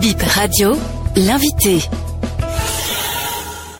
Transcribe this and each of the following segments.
Bip Radio, l'invité.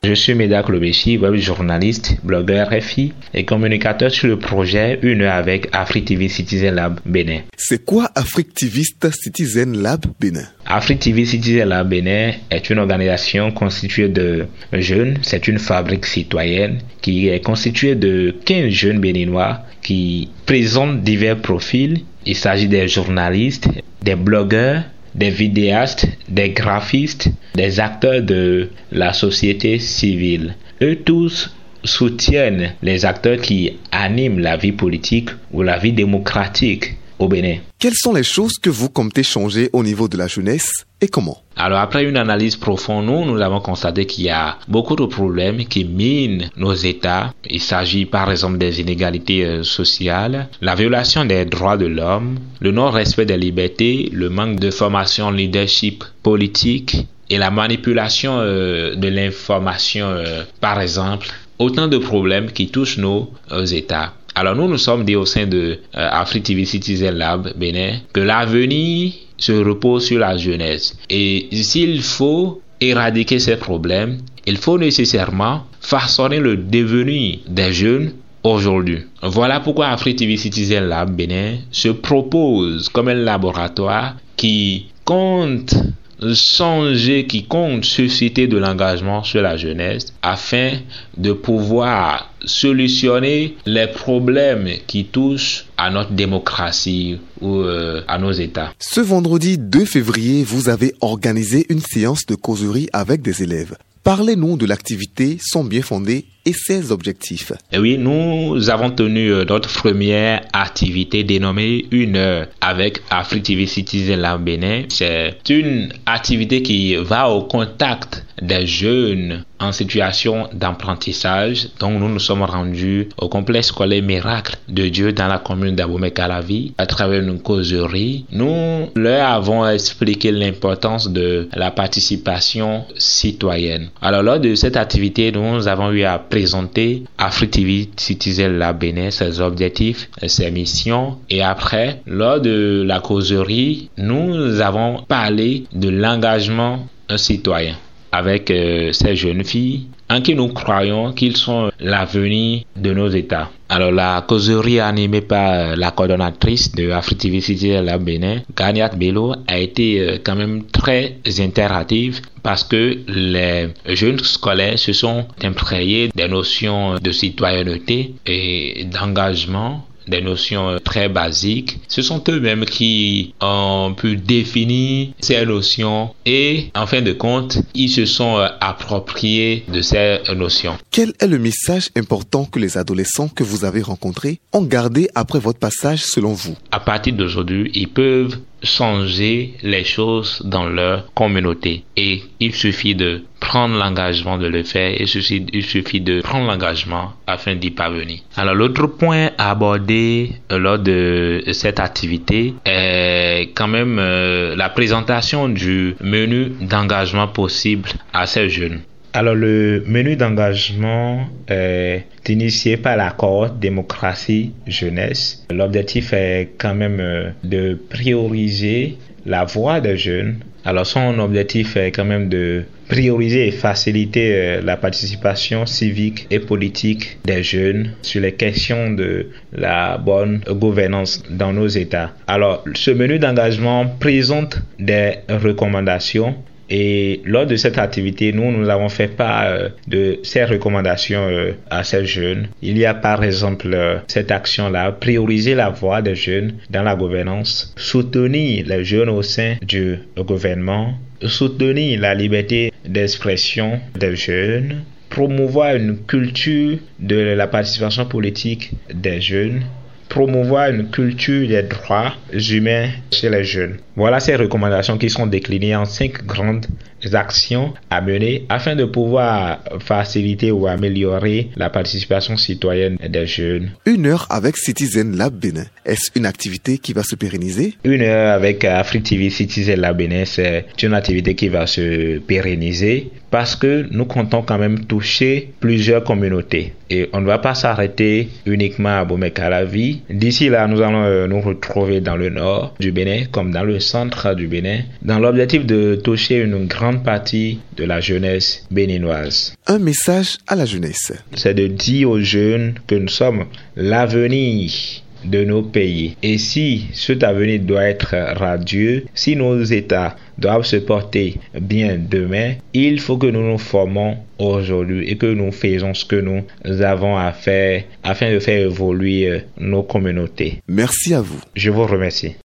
Je suis Médac Lobechi, web journaliste, blogueur FI et communicateur sur le projet Une heure avec Afrique TV Citizen Lab Bénin. C'est quoi Afrique TV Citizen Lab Bénin? Afrique TV Citizen Lab Bénin est une organisation constituée de jeunes. C'est une fabrique citoyenne qui est constituée de 15 jeunes béninois qui présentent divers profils. Il s'agit des journalistes, des blogueurs, des vidéastes, des graphistes, des acteurs de la société civile. Eux tous soutiennent les acteurs qui animent la vie politique ou la vie démocratique au Bénin. Quelles sont les choses que vous comptez changer au niveau de la jeunesse et comment? Alors après une analyse profonde, nous, nous avons constaté qu'il y a beaucoup de problèmes qui minent nos États. Il s'agit par exemple des inégalités euh, sociales, la violation des droits de l'homme, le non-respect des libertés, le manque de formation leadership politique et la manipulation euh, de l'information euh, par exemple. Autant de problèmes qui touchent nos États. Alors nous, nous sommes dit au sein de Afrique TV Citizen Lab Bénin que l'avenir se repose sur la jeunesse. Et s'il faut éradiquer ces problèmes, il faut nécessairement façonner le devenir des jeunes aujourd'hui. Voilà pourquoi Afrique TV Citizen Lab Bénin se propose comme un laboratoire qui compte changer, qui compte susciter de l'engagement sur la jeunesse afin de pouvoir solutionner les problèmes qui touchent à notre démocratie ou euh, à nos États. Ce vendredi 2 février, vous avez organisé une séance de causerie avec des élèves. Parlez-nous de l'activité Sont bien fondés et ses objectifs. Et oui, nous avons tenu euh, notre première activité dénommée Une heure avec Afrique TV Citizen La Bénin. C'est une activité qui va au contact des jeunes en situation d'apprentissage. Donc nous nous sommes rendus au complexe scolaire Miracle de Dieu dans la commune d'Abomey-Calavi à travers une causerie. Nous leur avons expliqué l'importance de la participation citoyenne. Alors lors de cette activité, nous avons eu à présenter Afrique TV Citizen La Bénin, ses objectifs, ses missions. Et après, lors de la causerie, nous avons parlé de l'engagement citoyen avec euh, ces jeunes filles en qui nous croyons qu'ils sont l'avenir de nos États. Alors la causerie animée par euh, la coordonnatrice de Afrique à la Bénin, Ganiat Bello, a été euh, quand même très interactive parce que les jeunes scolaires se sont imprégnés des notions de citoyenneté et d'engagement des notions euh, très basiques. Ce sont eux-mêmes qui ont pu définir ces notions et en fin de compte, ils se sont euh, appropriés de ces notions. Quel est le message important que les adolescents que vous avez rencontrés ont gardé après votre passage selon vous? À partir d'aujourd'hui, ils peuvent changer les choses dans leur communauté. Et il suffit de prendre l'engagement de le faire. Suffit, il suffit de prendre l'engagement afin d'y parvenir. Alors l'autre point à aborder lors de cette activité est quand même euh, la présentation du menu d'engagement possible à ces jeunes. Alors le menu d'engagement est initié par l'accord démocratie jeunesse. L'objectif est quand même euh, de prioriser la voix des jeunes. Alors son objectif est quand même de prioriser et faciliter euh, la participation civique et politique des jeunes sur les questions de la bonne gouvernance dans nos États. Alors, ce menu d'engagement présente des recommandations et lors de cette activité, nous, nous avons fait part euh, de ces recommandations euh, à ces jeunes. Il y a par exemple euh, cette action-là, prioriser la voix des jeunes dans la gouvernance, soutenir les jeunes au sein du gouvernement, soutenir la liberté d'expression des jeunes, promouvoir une culture de la participation politique des jeunes, promouvoir une culture des droits humains chez les jeunes. Voilà ces recommandations qui sont déclinées en cinq grandes actions à mener afin de pouvoir faciliter ou améliorer la participation citoyenne des jeunes. Une heure avec Citizen Lab Bénin, est-ce une activité qui va se pérenniser? Une heure avec Afrique TV Citizen Lab Bénin, c'est une activité qui va se pérenniser parce que nous comptons quand même toucher plusieurs communautés. Et on ne va pas s'arrêter uniquement à Bomekalavi. D'ici là, nous allons euh, nous retrouver dans le nord du Bénin comme dans le centre du Bénin, dans l'objectif de toucher une grande partie de la jeunesse béninoise. Un message à la jeunesse. C'est de dire aux jeunes que nous sommes l'avenir de nos pays. Et si cet avenir doit être radieux, si nos États doivent se porter bien demain, il faut que nous nous formons aujourd'hui et que nous faisons ce que nous avons à faire afin de faire évoluer nos communautés. Merci à vous. Je vous remercie.